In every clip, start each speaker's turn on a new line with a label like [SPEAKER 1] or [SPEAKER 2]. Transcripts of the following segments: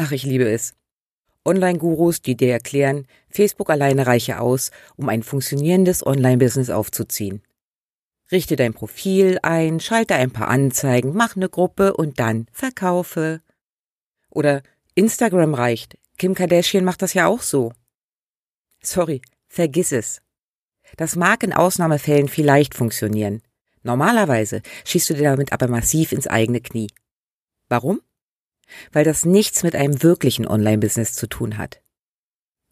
[SPEAKER 1] Ach, ich liebe es. Online-Gurus, die dir erklären, Facebook alleine reiche aus, um ein funktionierendes Online-Business aufzuziehen. Richte dein Profil ein, schalte ein paar Anzeigen, mach eine Gruppe und dann verkaufe. Oder Instagram reicht. Kim Kardashian macht das ja auch so. Sorry, vergiss es. Das mag in Ausnahmefällen vielleicht funktionieren. Normalerweise schießt du dir damit aber massiv ins eigene Knie. Warum? Weil das nichts mit einem wirklichen Online-Business zu tun hat.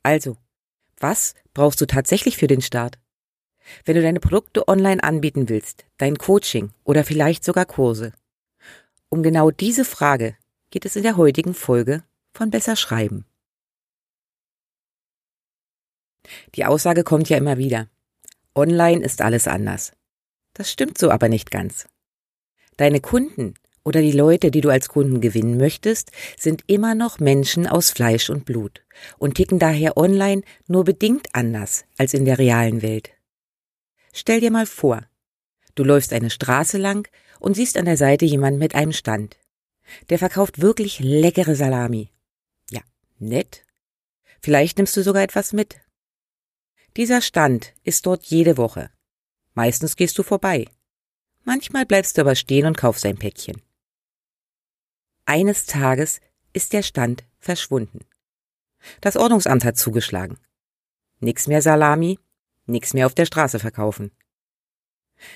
[SPEAKER 1] Also, was brauchst du tatsächlich für den Start? Wenn du deine Produkte online anbieten willst, dein Coaching oder vielleicht sogar Kurse. Um genau diese Frage geht es in der heutigen Folge von Besser Schreiben. Die Aussage kommt ja immer wieder. Online ist alles anders. Das stimmt so aber nicht ganz. Deine Kunden oder die Leute, die du als Kunden gewinnen möchtest, sind immer noch Menschen aus Fleisch und Blut und ticken daher online nur bedingt anders als in der realen Welt. Stell dir mal vor, du läufst eine Straße lang und siehst an der Seite jemand mit einem Stand. Der verkauft wirklich leckere Salami. Ja, nett. Vielleicht nimmst du sogar etwas mit. Dieser Stand ist dort jede Woche. Meistens gehst du vorbei. Manchmal bleibst du aber stehen und kaufst ein Päckchen. Eines Tages ist der Stand verschwunden. Das Ordnungsamt hat zugeschlagen. Nix mehr Salami, nix mehr auf der Straße verkaufen.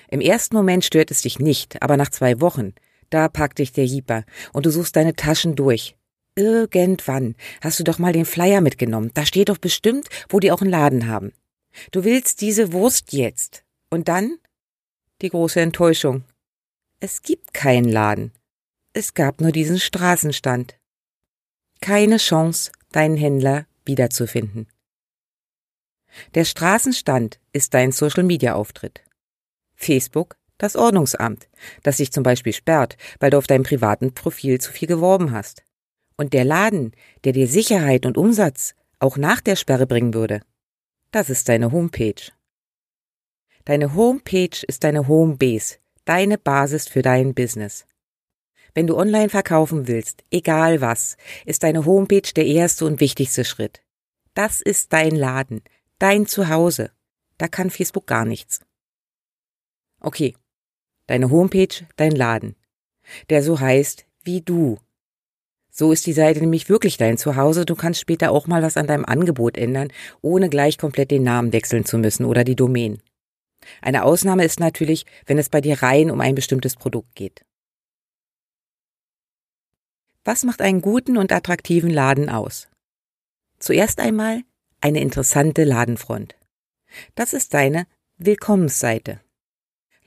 [SPEAKER 1] Im ersten Moment stört es dich nicht, aber nach zwei Wochen, da packt dich der Jieper und du suchst deine Taschen durch. Irgendwann hast du doch mal den Flyer mitgenommen. Da steht doch bestimmt, wo die auch einen Laden haben. Du willst diese Wurst jetzt. Und dann? Die große Enttäuschung. Es gibt keinen Laden. Es gab nur diesen Straßenstand. Keine Chance, deinen Händler wiederzufinden. Der Straßenstand ist dein Social-Media-Auftritt. Facebook das Ordnungsamt, das sich zum Beispiel sperrt, weil du auf deinem privaten Profil zu viel geworben hast. Und der Laden, der dir Sicherheit und Umsatz auch nach der Sperre bringen würde, das ist deine Homepage. Deine Homepage ist deine Homebase, deine Basis für dein Business. Wenn du online verkaufen willst, egal was, ist deine Homepage der erste und wichtigste Schritt. Das ist dein Laden, dein Zuhause. Da kann Facebook gar nichts. Okay, deine Homepage, dein Laden, der so heißt wie du. So ist die Seite nämlich wirklich dein Zuhause. Du kannst später auch mal was an deinem Angebot ändern, ohne gleich komplett den Namen wechseln zu müssen oder die Domain. Eine Ausnahme ist natürlich, wenn es bei dir rein um ein bestimmtes Produkt geht. Was macht einen guten und attraktiven Laden aus? Zuerst einmal eine interessante Ladenfront. Das ist deine Willkommensseite.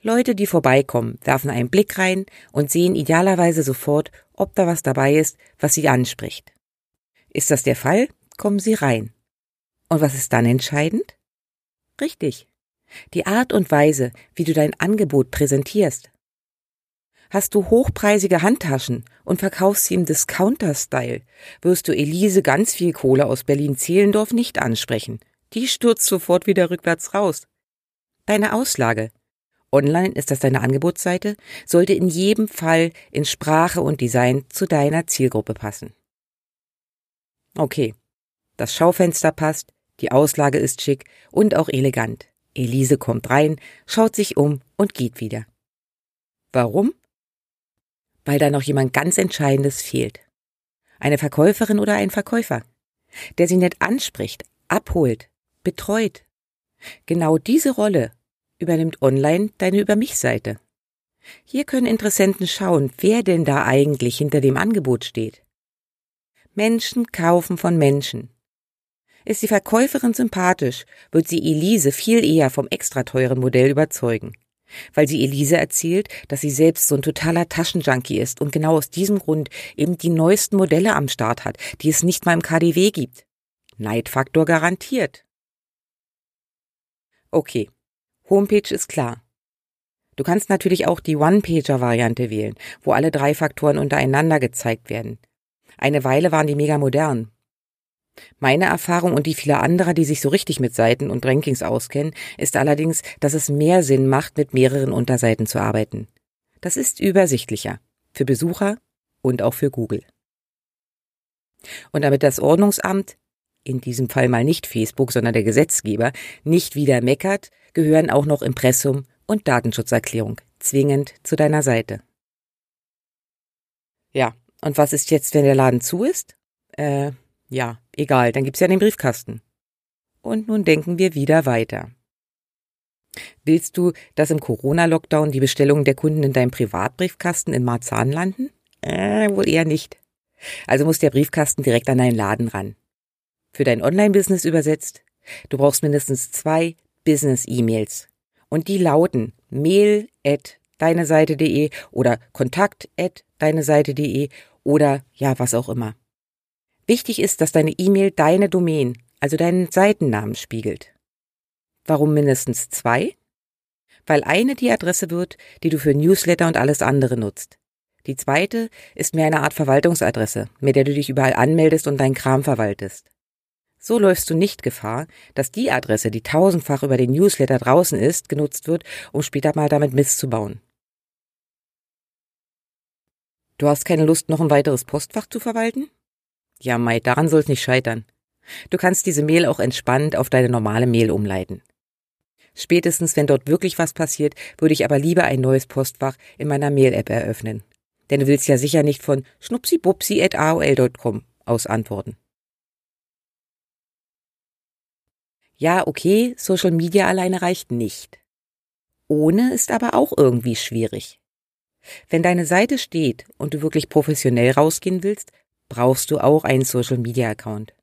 [SPEAKER 1] Leute, die vorbeikommen, werfen einen Blick rein und sehen idealerweise sofort, ob da was dabei ist, was sie anspricht. Ist das der Fall, kommen sie rein. Und was ist dann entscheidend? Richtig. Die Art und Weise, wie du dein Angebot präsentierst. Hast du hochpreisige Handtaschen und verkaufst sie im Discounter-Style, wirst du Elise ganz viel Kohle aus Berlin-Zehlendorf nicht ansprechen. Die stürzt sofort wieder rückwärts raus. Deine Auslage. Online ist das deine Angebotsseite, sollte in jedem Fall in Sprache und Design zu deiner Zielgruppe passen. Okay. Das Schaufenster passt, die Auslage ist schick und auch elegant. Elise kommt rein, schaut sich um und geht wieder. Warum? Weil da noch jemand ganz Entscheidendes fehlt. Eine Verkäuferin oder ein Verkäufer, der sie nett anspricht, abholt, betreut. Genau diese Rolle übernimmt online deine Über mich Seite. Hier können Interessenten schauen, wer denn da eigentlich hinter dem Angebot steht. Menschen kaufen von Menschen. Ist die Verkäuferin sympathisch, wird sie Elise viel eher vom extra teuren Modell überzeugen. Weil sie Elise erzählt, dass sie selbst so ein totaler Taschenjunkie ist und genau aus diesem Grund eben die neuesten Modelle am Start hat, die es nicht mal im KDW gibt. Neidfaktor garantiert. Okay, Homepage ist klar. Du kannst natürlich auch die One-Pager-Variante wählen, wo alle drei Faktoren untereinander gezeigt werden. Eine Weile waren die mega modern. Meine Erfahrung und die vieler anderer, die sich so richtig mit Seiten und Rankings auskennen, ist allerdings, dass es mehr Sinn macht, mit mehreren Unterseiten zu arbeiten. Das ist übersichtlicher. Für Besucher und auch für Google. Und damit das Ordnungsamt, in diesem Fall mal nicht Facebook, sondern der Gesetzgeber, nicht wieder meckert, gehören auch noch Impressum und Datenschutzerklärung zwingend zu deiner Seite. Ja, und was ist jetzt, wenn der Laden zu ist? Äh, ja, egal, dann gibt's ja den Briefkasten. Und nun denken wir wieder weiter. Willst du, dass im Corona-Lockdown die Bestellungen der Kunden in deinem Privatbriefkasten in Marzahn landen? Äh, wohl eher nicht. Also muss der Briefkasten direkt an deinen Laden ran. Für dein Online-Business übersetzt, du brauchst mindestens zwei Business-E-Mails. Und die lauten mail at deineseite.de oder kontakt at deineseite.de oder ja, was auch immer. Wichtig ist, dass deine E-Mail deine Domain, also deinen Seitennamen spiegelt. Warum mindestens zwei? Weil eine die Adresse wird, die du für Newsletter und alles andere nutzt. Die zweite ist mehr eine Art Verwaltungsadresse, mit der du dich überall anmeldest und deinen Kram verwaltest. So läufst du nicht Gefahr, dass die Adresse, die tausendfach über den Newsletter draußen ist, genutzt wird, um später mal damit Mist zu bauen. Du hast keine Lust, noch ein weiteres Postfach zu verwalten? Ja, Mai, daran soll's nicht scheitern. Du kannst diese Mail auch entspannt auf deine normale Mail umleiten. Spätestens, wenn dort wirklich was passiert, würde ich aber lieber ein neues Postfach in meiner Mail-App eröffnen. Denn du willst ja sicher nicht von schnupsibupsi.aol.com aus antworten. Ja, okay, Social Media alleine reicht nicht. Ohne ist aber auch irgendwie schwierig. Wenn deine Seite steht und du wirklich professionell rausgehen willst, brauchst du auch einen Social Media Account.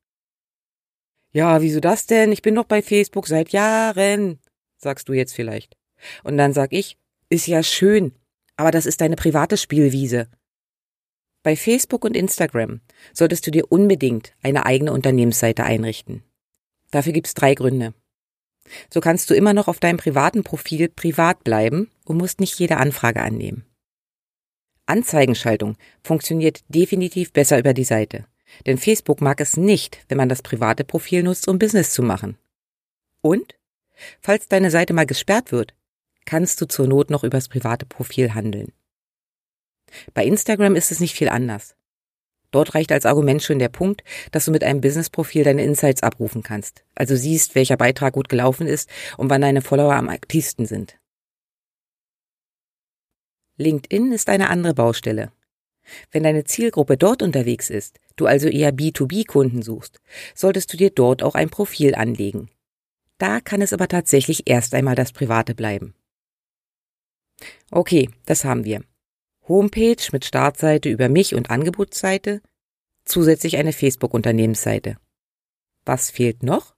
[SPEAKER 1] Ja, wieso das denn? Ich bin doch bei Facebook seit Jahren, sagst du jetzt vielleicht. Und dann sag ich, ist ja schön, aber das ist deine private Spielwiese. Bei Facebook und Instagram solltest du dir unbedingt eine eigene Unternehmensseite einrichten. Dafür gibt's drei Gründe. So kannst du immer noch auf deinem privaten Profil privat bleiben und musst nicht jede Anfrage annehmen. Anzeigenschaltung funktioniert definitiv besser über die Seite. Denn Facebook mag es nicht, wenn man das private Profil nutzt, um Business zu machen. Und? Falls deine Seite mal gesperrt wird, kannst du zur Not noch übers private Profil handeln. Bei Instagram ist es nicht viel anders. Dort reicht als Argument schon der Punkt, dass du mit einem Business-Profil deine Insights abrufen kannst. Also siehst, welcher Beitrag gut gelaufen ist und wann deine Follower am aktivsten sind. LinkedIn ist eine andere Baustelle. Wenn deine Zielgruppe dort unterwegs ist, du also eher B2B-Kunden suchst, solltest du dir dort auch ein Profil anlegen. Da kann es aber tatsächlich erst einmal das Private bleiben. Okay, das haben wir. Homepage mit Startseite über mich und Angebotsseite, zusätzlich eine Facebook-Unternehmensseite. Was fehlt noch?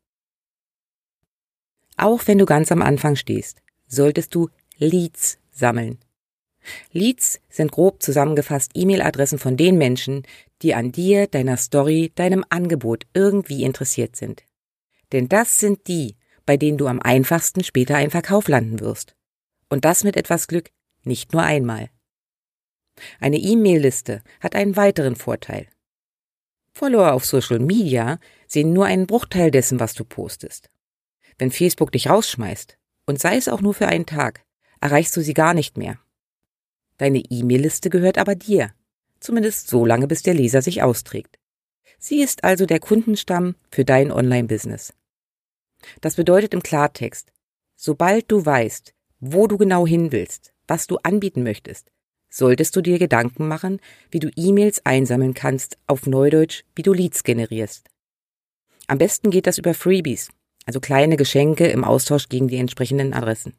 [SPEAKER 1] Auch wenn du ganz am Anfang stehst, solltest du Leads sammeln. Leads sind grob zusammengefasst E-Mail-Adressen von den Menschen, die an dir, deiner Story, deinem Angebot irgendwie interessiert sind. Denn das sind die, bei denen du am einfachsten später einen Verkauf landen wirst. Und das mit etwas Glück nicht nur einmal. Eine E-Mail-Liste hat einen weiteren Vorteil. Follower auf Social Media sehen nur einen Bruchteil dessen, was du postest. Wenn Facebook dich rausschmeißt, und sei es auch nur für einen Tag, erreichst du sie gar nicht mehr. Deine E-Mail-Liste gehört aber dir, zumindest so lange, bis der Leser sich austrägt. Sie ist also der Kundenstamm für dein Online-Business. Das bedeutet im Klartext, sobald du weißt, wo du genau hin willst, was du anbieten möchtest, solltest du dir Gedanken machen, wie du E-Mails einsammeln kannst, auf Neudeutsch, wie du Leads generierst. Am besten geht das über Freebies, also kleine Geschenke im Austausch gegen die entsprechenden Adressen.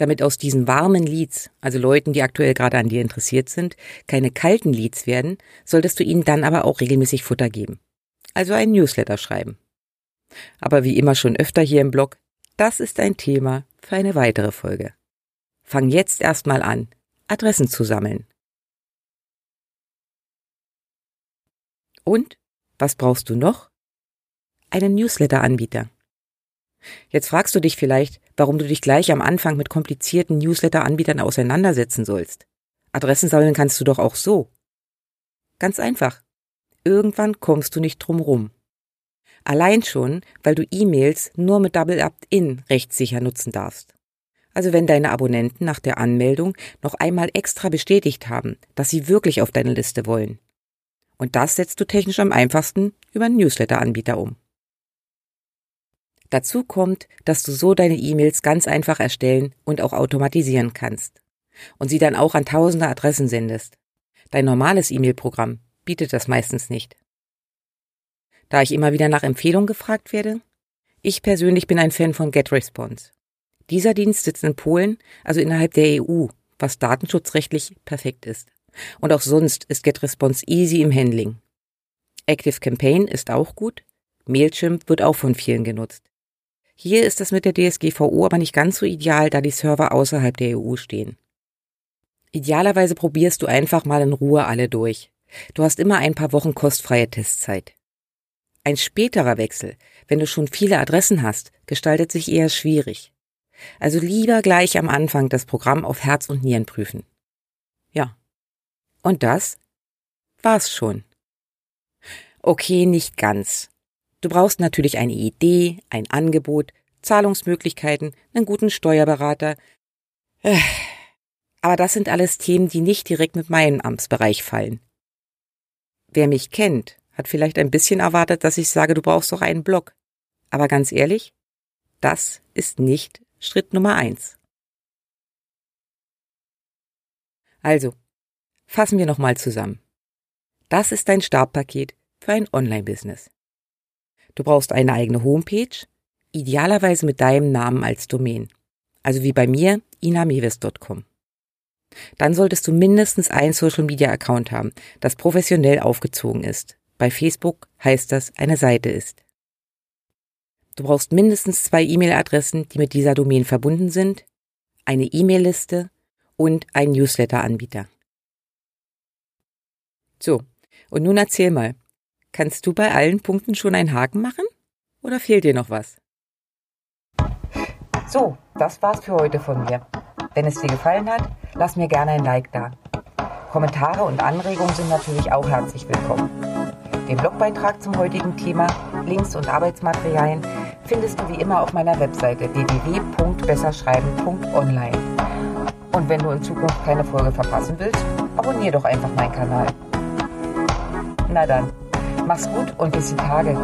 [SPEAKER 1] Damit aus diesen warmen Leads, also Leuten, die aktuell gerade an dir interessiert sind, keine kalten Leads werden, solltest du ihnen dann aber auch regelmäßig Futter geben. Also einen Newsletter schreiben. Aber wie immer schon öfter hier im Blog, das ist ein Thema für eine weitere Folge. Fang jetzt erstmal an, Adressen zu sammeln. Und was brauchst du noch? Einen Newsletter-Anbieter. Jetzt fragst du dich vielleicht, warum du dich gleich am Anfang mit komplizierten Newsletter-Anbietern auseinandersetzen sollst. Adressen sammeln kannst du doch auch so. Ganz einfach. Irgendwann kommst du nicht drum rum. Allein schon, weil du E-Mails nur mit Double Opt-in rechtssicher nutzen darfst. Also wenn deine Abonnenten nach der Anmeldung noch einmal extra bestätigt haben, dass sie wirklich auf deine Liste wollen. Und das setzt du technisch am einfachsten über einen Newsletter-Anbieter um. Dazu kommt, dass du so deine E-Mails ganz einfach erstellen und auch automatisieren kannst. Und sie dann auch an tausende Adressen sendest. Dein normales E-Mail-Programm bietet das meistens nicht. Da ich immer wieder nach Empfehlungen gefragt werde, ich persönlich bin ein Fan von GetResponse. Dieser Dienst sitzt in Polen, also innerhalb der EU, was datenschutzrechtlich perfekt ist. Und auch sonst ist GetResponse easy im Handling. ActiveCampaign ist auch gut. Mailchimp wird auch von vielen genutzt. Hier ist das mit der DSGVO aber nicht ganz so ideal, da die Server außerhalb der EU stehen. Idealerweise probierst du einfach mal in Ruhe alle durch. Du hast immer ein paar Wochen kostfreie Testzeit. Ein späterer Wechsel, wenn du schon viele Adressen hast, gestaltet sich eher schwierig. Also lieber gleich am Anfang das Programm auf Herz und Nieren prüfen. Ja. Und das war's schon. Okay, nicht ganz. Du brauchst natürlich eine Idee, ein Angebot, Zahlungsmöglichkeiten, einen guten Steuerberater. Aber das sind alles Themen, die nicht direkt mit meinem Amtsbereich fallen. Wer mich kennt, hat vielleicht ein bisschen erwartet, dass ich sage, du brauchst doch einen Blog. Aber ganz ehrlich, das ist nicht Schritt Nummer eins. Also, fassen wir nochmal zusammen. Das ist dein Startpaket für ein Online-Business. Du brauchst eine eigene Homepage, idealerweise mit deinem Namen als Domain. Also wie bei mir, inameves.com. Dann solltest du mindestens einen Social Media Account haben, das professionell aufgezogen ist. Bei Facebook heißt das eine Seite ist. Du brauchst mindestens zwei E-Mail-Adressen, die mit dieser Domain verbunden sind, eine E-Mail-Liste und einen Newsletter-Anbieter. So, und nun erzähl mal, Kannst du bei allen Punkten schon einen Haken machen? Oder fehlt dir noch was? So, das war's für heute von mir. Wenn es dir gefallen hat, lass mir gerne ein Like da. Kommentare und Anregungen sind natürlich auch herzlich willkommen. Den Blogbeitrag zum heutigen Thema, Links und Arbeitsmaterialien findest du wie immer auf meiner Webseite www.besserschreiben.online. Und wenn du in Zukunft keine Folge verpassen willst, abonniere doch einfach meinen Kanal. Na dann, Mach's gut und bis die Tage.